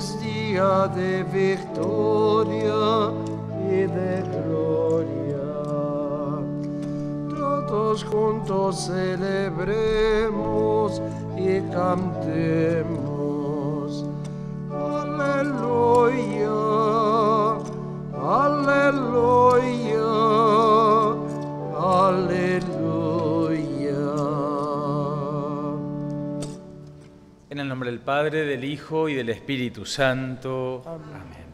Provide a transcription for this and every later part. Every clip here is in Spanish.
es día de victoria y de gloria. Todos juntos celebremos y cantemos. Aleluya, Padre, del Hijo y del Espíritu Santo. Amén.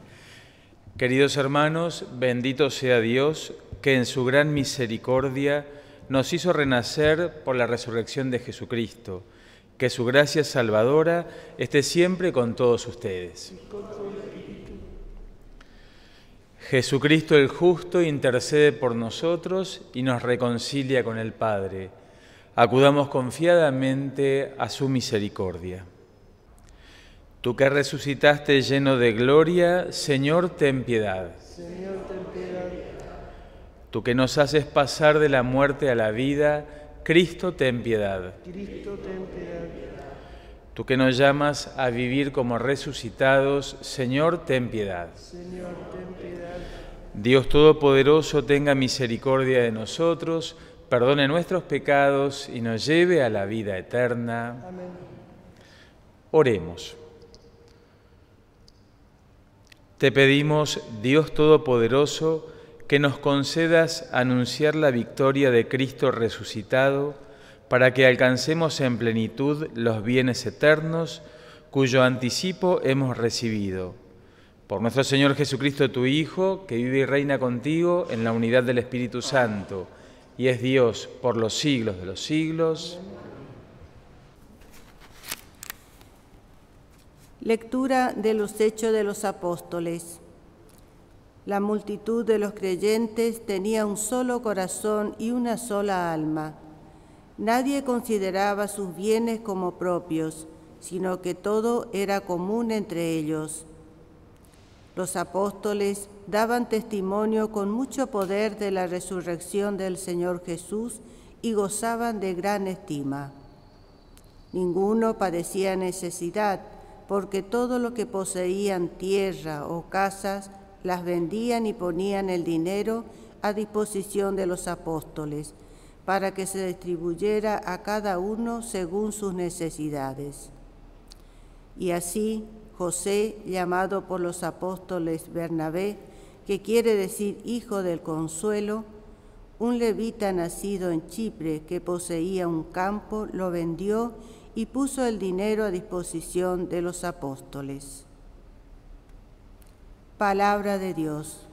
Queridos hermanos, bendito sea Dios que en su gran misericordia nos hizo renacer por la resurrección de Jesucristo. Que su gracia salvadora esté siempre con todos ustedes. Jesucristo el justo intercede por nosotros y nos reconcilia con el Padre. Acudamos confiadamente a su misericordia. Tú que resucitaste lleno de gloria, Señor, ten piedad. Señor, ten piedad. Tú que nos haces pasar de la muerte a la vida, Cristo, ten piedad. Cristo, ten piedad. Tú que nos llamas a vivir como resucitados, Señor, ten piedad. Señor, ten piedad. Dios Todopoderoso tenga misericordia de nosotros, perdone nuestros pecados y nos lleve a la vida eterna. Amén. Oremos. Te pedimos, Dios Todopoderoso, que nos concedas anunciar la victoria de Cristo resucitado, para que alcancemos en plenitud los bienes eternos cuyo anticipo hemos recibido. Por nuestro Señor Jesucristo, tu Hijo, que vive y reina contigo en la unidad del Espíritu Santo, y es Dios por los siglos de los siglos. Lectura de los Hechos de los Apóstoles. La multitud de los creyentes tenía un solo corazón y una sola alma. Nadie consideraba sus bienes como propios, sino que todo era común entre ellos. Los apóstoles daban testimonio con mucho poder de la resurrección del Señor Jesús y gozaban de gran estima. Ninguno padecía necesidad, porque todo lo que poseían, tierra o casas, las vendían y ponían el dinero a disposición de los apóstoles, para que se distribuyera a cada uno según sus necesidades. Y así José, llamado por los apóstoles Bernabé, que quiere decir hijo del consuelo, un levita nacido en Chipre que poseía un campo, lo vendió y puso el dinero a disposición de los apóstoles. Palabra de Dios.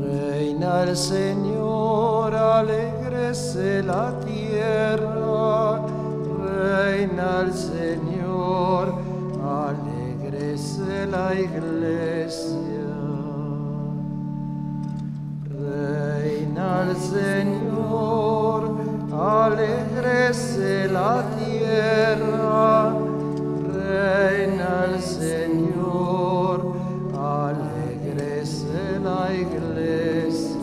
Reina el Señor, alegrese la tierra. Reina el Señor, alegrese la iglesia. Reina el Señor, alegrese la tierra. Reina el Señor, alegrese la iglesia.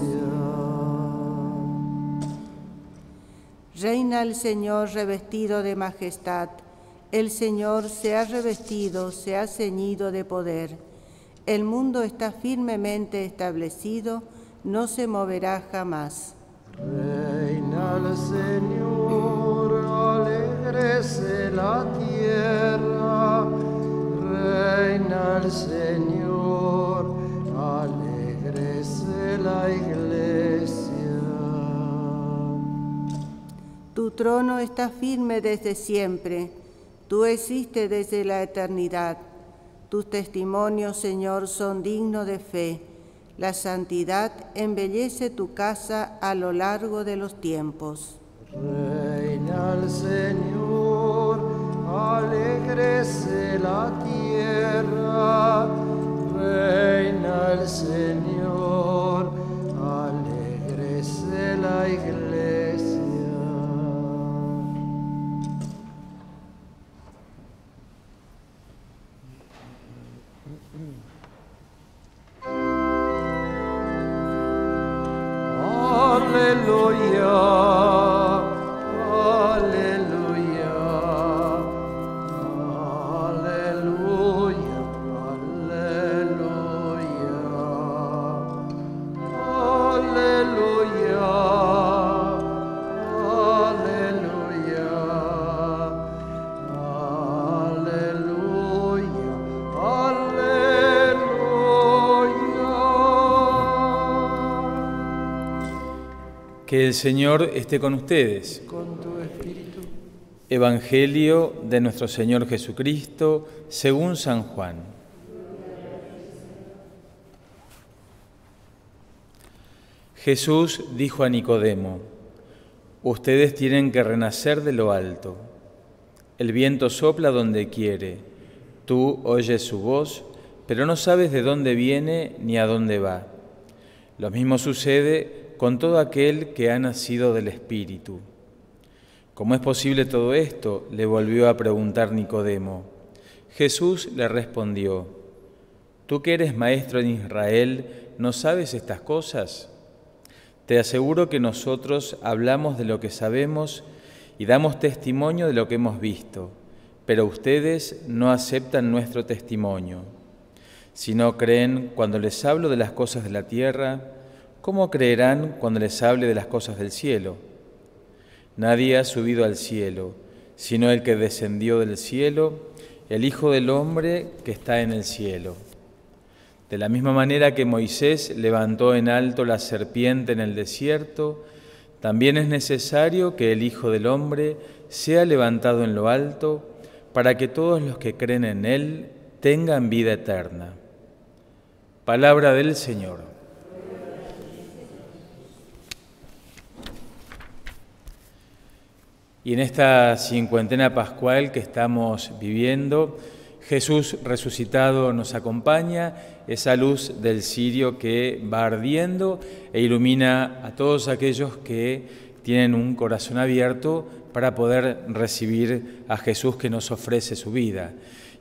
Reina el Señor revestido de majestad. El Señor se ha revestido, se ha ceñido de poder. El mundo está firmemente establecido, no se moverá jamás. Reina el Señor, alegrese la tierra. Reina el Señor, alegrese la iglesia. Tu trono está firme desde siempre. Tú existes desde la eternidad. Tus testimonios, Señor, son dignos de fe. La santidad embellece tu casa a lo largo de los tiempos. Reina el Señor, alegrese la tierra. Reina el Señor, alegrese la iglesia. Que el Señor esté con ustedes. con tu espíritu. Evangelio de nuestro Señor Jesucristo según San Juan. Jesús dijo a Nicodemo, ustedes tienen que renacer de lo alto. El viento sopla donde quiere, tú oyes su voz, pero no sabes de dónde viene ni a dónde va. Lo mismo sucede con todo aquel que ha nacido del Espíritu. ¿Cómo es posible todo esto? le volvió a preguntar Nicodemo. Jesús le respondió, Tú que eres maestro en Israel, ¿no sabes estas cosas? Te aseguro que nosotros hablamos de lo que sabemos y damos testimonio de lo que hemos visto, pero ustedes no aceptan nuestro testimonio. Si no creen cuando les hablo de las cosas de la tierra, ¿cómo creerán cuando les hable de las cosas del cielo? Nadie ha subido al cielo, sino el que descendió del cielo, el Hijo del Hombre que está en el cielo. De la misma manera que Moisés levantó en alto la serpiente en el desierto, también es necesario que el Hijo del Hombre sea levantado en lo alto, para que todos los que creen en Él tengan vida eterna. Palabra del Señor. Y en esta cincuentena pascual que estamos viviendo, Jesús resucitado nos acompaña, esa luz del cirio que va ardiendo e ilumina a todos aquellos que tienen un corazón abierto para poder recibir a Jesús que nos ofrece su vida.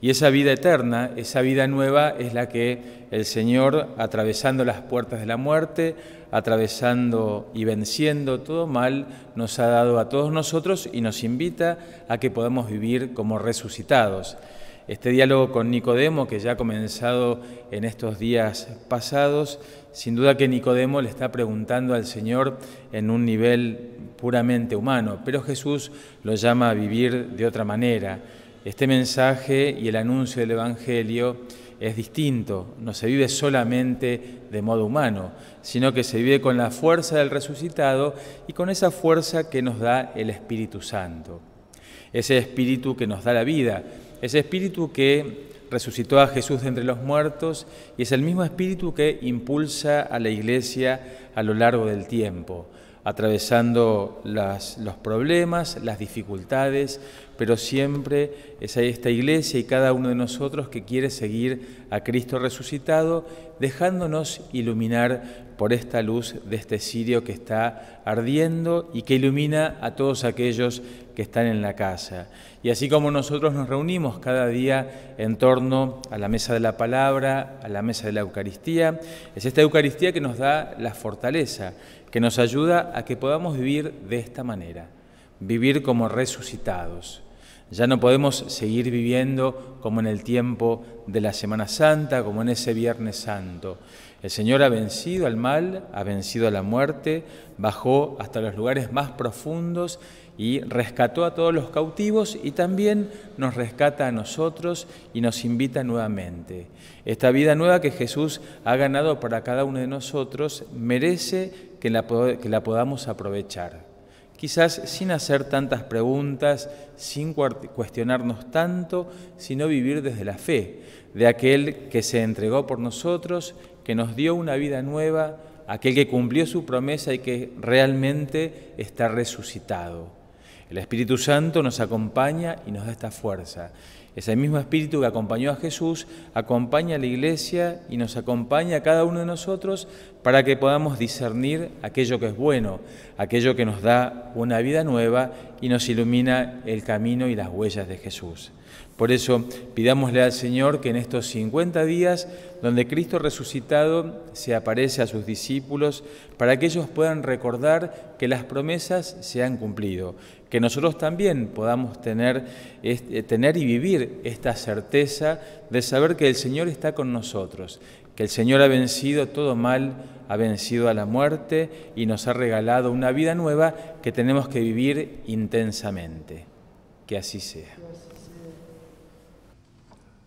Y esa vida eterna, esa vida nueva es la que el Señor, atravesando las puertas de la muerte, atravesando y venciendo todo mal, nos ha dado a todos nosotros y nos invita a que podamos vivir como resucitados. Este diálogo con Nicodemo, que ya ha comenzado en estos días pasados, sin duda que Nicodemo le está preguntando al Señor en un nivel puramente humano, pero Jesús lo llama a vivir de otra manera este mensaje y el anuncio del Evangelio es distinto, no se vive solamente de modo humano, sino que se vive con la fuerza del resucitado y con esa fuerza que nos da el Espíritu Santo. Ese Espíritu que nos da la vida, ese Espíritu que resucitó a Jesús de entre los muertos y es el mismo Espíritu que impulsa a la Iglesia a lo largo del tiempo atravesando los problemas, las dificultades, pero siempre es esta iglesia y cada uno de nosotros que quiere seguir a Cristo resucitado, dejándonos iluminar por esta luz de este cirio que está ardiendo y que ilumina a todos aquellos que están en la casa. Y así como nosotros nos reunimos cada día en torno a la mesa de la palabra, a la mesa de la Eucaristía, es esta Eucaristía que nos da la fortaleza, que nos ayuda a que podamos vivir de esta manera, vivir como resucitados. Ya no podemos seguir viviendo como en el tiempo de la Semana Santa, como en ese Viernes Santo. El Señor ha vencido al mal, ha vencido a la muerte, bajó hasta los lugares más profundos y rescató a todos los cautivos y también nos rescata a nosotros y nos invita nuevamente. Esta vida nueva que Jesús ha ganado para cada uno de nosotros merece que la, podamos aprovechar quizás sin hacer tantas preguntas, sin cuestionarnos tanto, sino vivir desde la fe de aquel que se entregó por nosotros, que nos dio una vida nueva, aquel que cumplió su promesa y que realmente está resucitado. El Espíritu Santo nos acompaña y nos da esta fuerza. Ese mismo Espíritu que acompañó a Jesús acompaña a la Iglesia y nos acompaña a cada uno de nosotros para que podamos discernir aquello que es bueno, aquello que nos da una vida nueva y nos ilumina el camino y las huellas de Jesús. Por eso pidámosle al Señor que en estos 50 días, donde Cristo resucitado se aparece a sus discípulos, para que ellos puedan recordar que las promesas se han cumplido, que nosotros también podamos tener, eh, tener y vivir esta certeza de saber que el Señor está con nosotros, que el Señor ha vencido todo mal, ha vencido a la muerte y nos ha regalado una vida nueva que tenemos que vivir intensamente. Que así sea.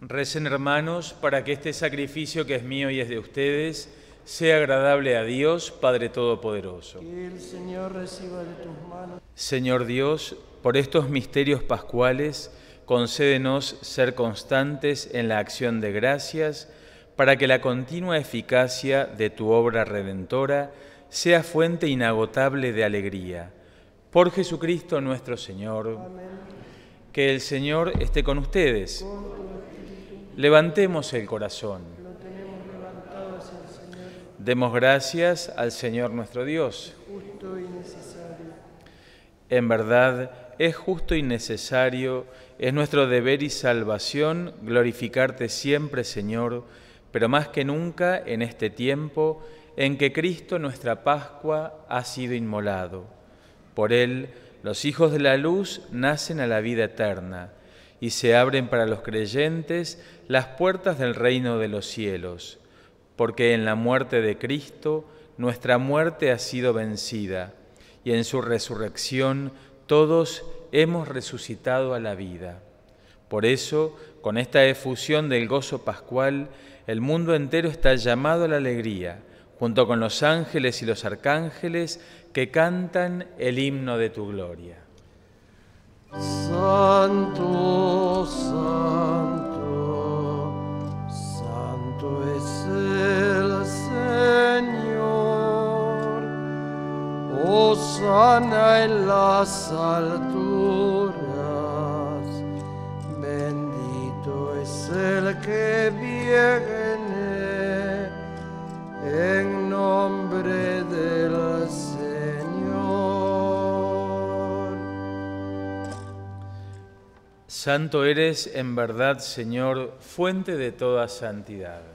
Recen hermanos para que este sacrificio que es mío y es de ustedes sea agradable a Dios, Padre Todopoderoso. Que el Señor reciba de tus manos Señor Dios, por estos misterios pascuales, concédenos ser constantes en la acción de gracias, para que la continua eficacia de tu obra redentora sea fuente inagotable de alegría. Por Jesucristo nuestro Señor. Que el Señor esté con ustedes. Levantemos el corazón. Demos gracias al Señor nuestro Dios. justo. En verdad, es justo y necesario, es nuestro deber y salvación glorificarte siempre, Señor, pero más que nunca en este tiempo en que Cristo nuestra Pascua ha sido inmolado. Por Él, los hijos de la luz nacen a la vida eterna y se abren para los creyentes las puertas del reino de los cielos, porque en la muerte de Cristo nuestra muerte ha sido vencida y en su resurrección todos hemos resucitado a la vida. Por eso, con esta efusión del gozo pascual, el mundo entero está llamado a la alegría, junto con los ángeles y los arcángeles que cantan el himno de tu gloria. Santo, santo, Osana en las alturas. Bendito es el que viene en nombre del Señor. Santo eres en verdad, Señor, fuente de toda santidad.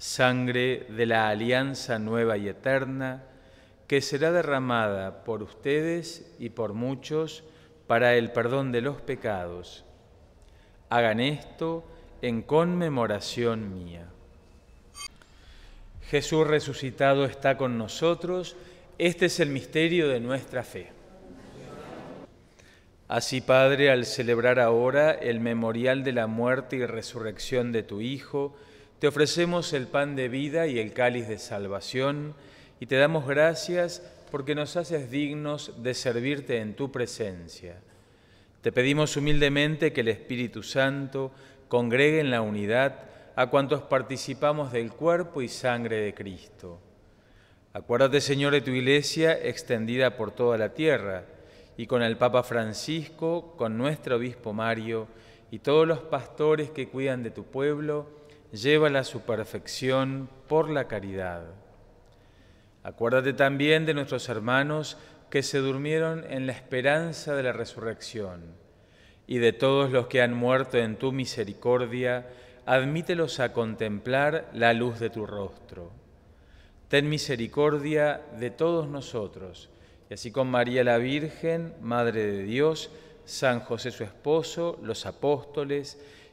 sangre de la alianza nueva y eterna, que será derramada por ustedes y por muchos para el perdón de los pecados. Hagan esto en conmemoración mía. Jesús resucitado está con nosotros, este es el misterio de nuestra fe. Así, Padre, al celebrar ahora el memorial de la muerte y resurrección de tu Hijo, te ofrecemos el pan de vida y el cáliz de salvación, y te damos gracias porque nos haces dignos de servirte en tu presencia. Te pedimos humildemente que el Espíritu Santo congregue en la unidad a cuantos participamos del cuerpo y sangre de Cristo. Acuérdate, Señor, de tu iglesia extendida por toda la tierra, y con el Papa Francisco, con nuestro obispo Mario y todos los pastores que cuidan de tu pueblo, llévala a su perfección por la caridad. Acuérdate también de nuestros hermanos que se durmieron en la esperanza de la resurrección, y de todos los que han muerto en tu misericordia, admítelos a contemplar la luz de tu rostro. Ten misericordia de todos nosotros, y así con María la Virgen, Madre de Dios, San José su esposo, los apóstoles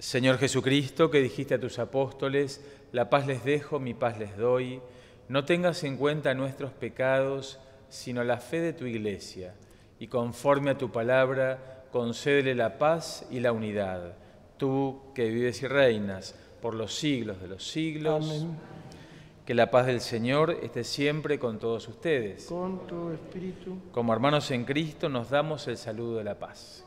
Señor Jesucristo, que dijiste a tus apóstoles, la paz les dejo, mi paz les doy. No tengas en cuenta nuestros pecados, sino la fe de tu iglesia. Y conforme a tu palabra, concédele la paz y la unidad. Tú que vives y reinas por los siglos de los siglos. Amén. Que la paz del Señor esté siempre con todos ustedes. Con tu espíritu. Como hermanos en Cristo nos damos el saludo de la paz.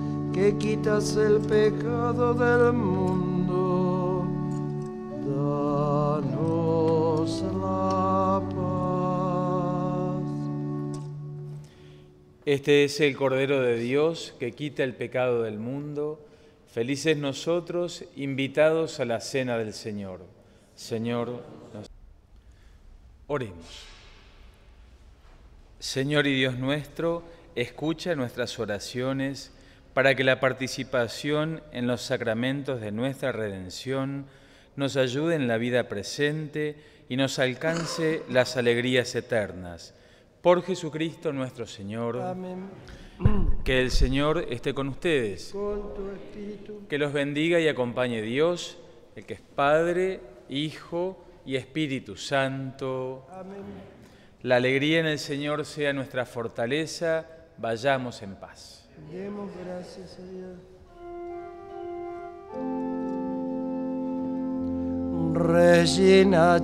que quitas el pecado del mundo, danos la paz. Este es el Cordero de Dios que quita el pecado del mundo. Felices nosotros, invitados a la cena del Señor. Señor, oremos. Señor y Dios nuestro, escucha nuestras oraciones para que la participación en los sacramentos de nuestra redención nos ayude en la vida presente y nos alcance las alegrías eternas. Por Jesucristo nuestro Señor. Amén. Que el Señor esté con ustedes. Con tu espíritu. Que los bendiga y acompañe Dios, el que es Padre, Hijo y Espíritu Santo. Amén. La alegría en el Señor sea nuestra fortaleza. Vayamos en paz. Demos gracias a Dios. Regina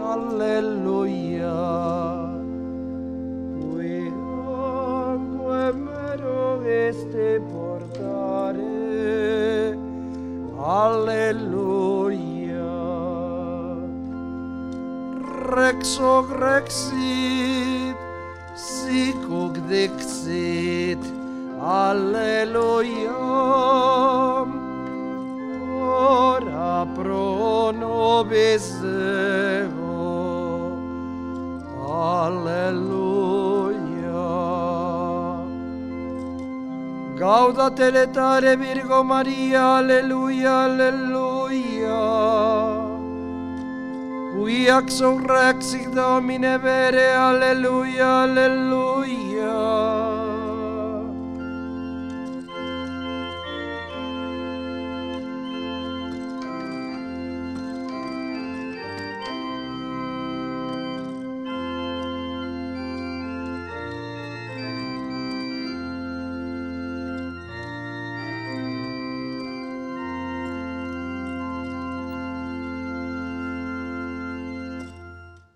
alleluia. Este portare, alleluia. Rex hoc סיכו גדי Alleluia, Ora pro nobis Deo, Alleluia. Gaudatele tare Virgo Maria, Alleluia, Alleluia. Qui surrexit Domine vere, alleluia, alleluia.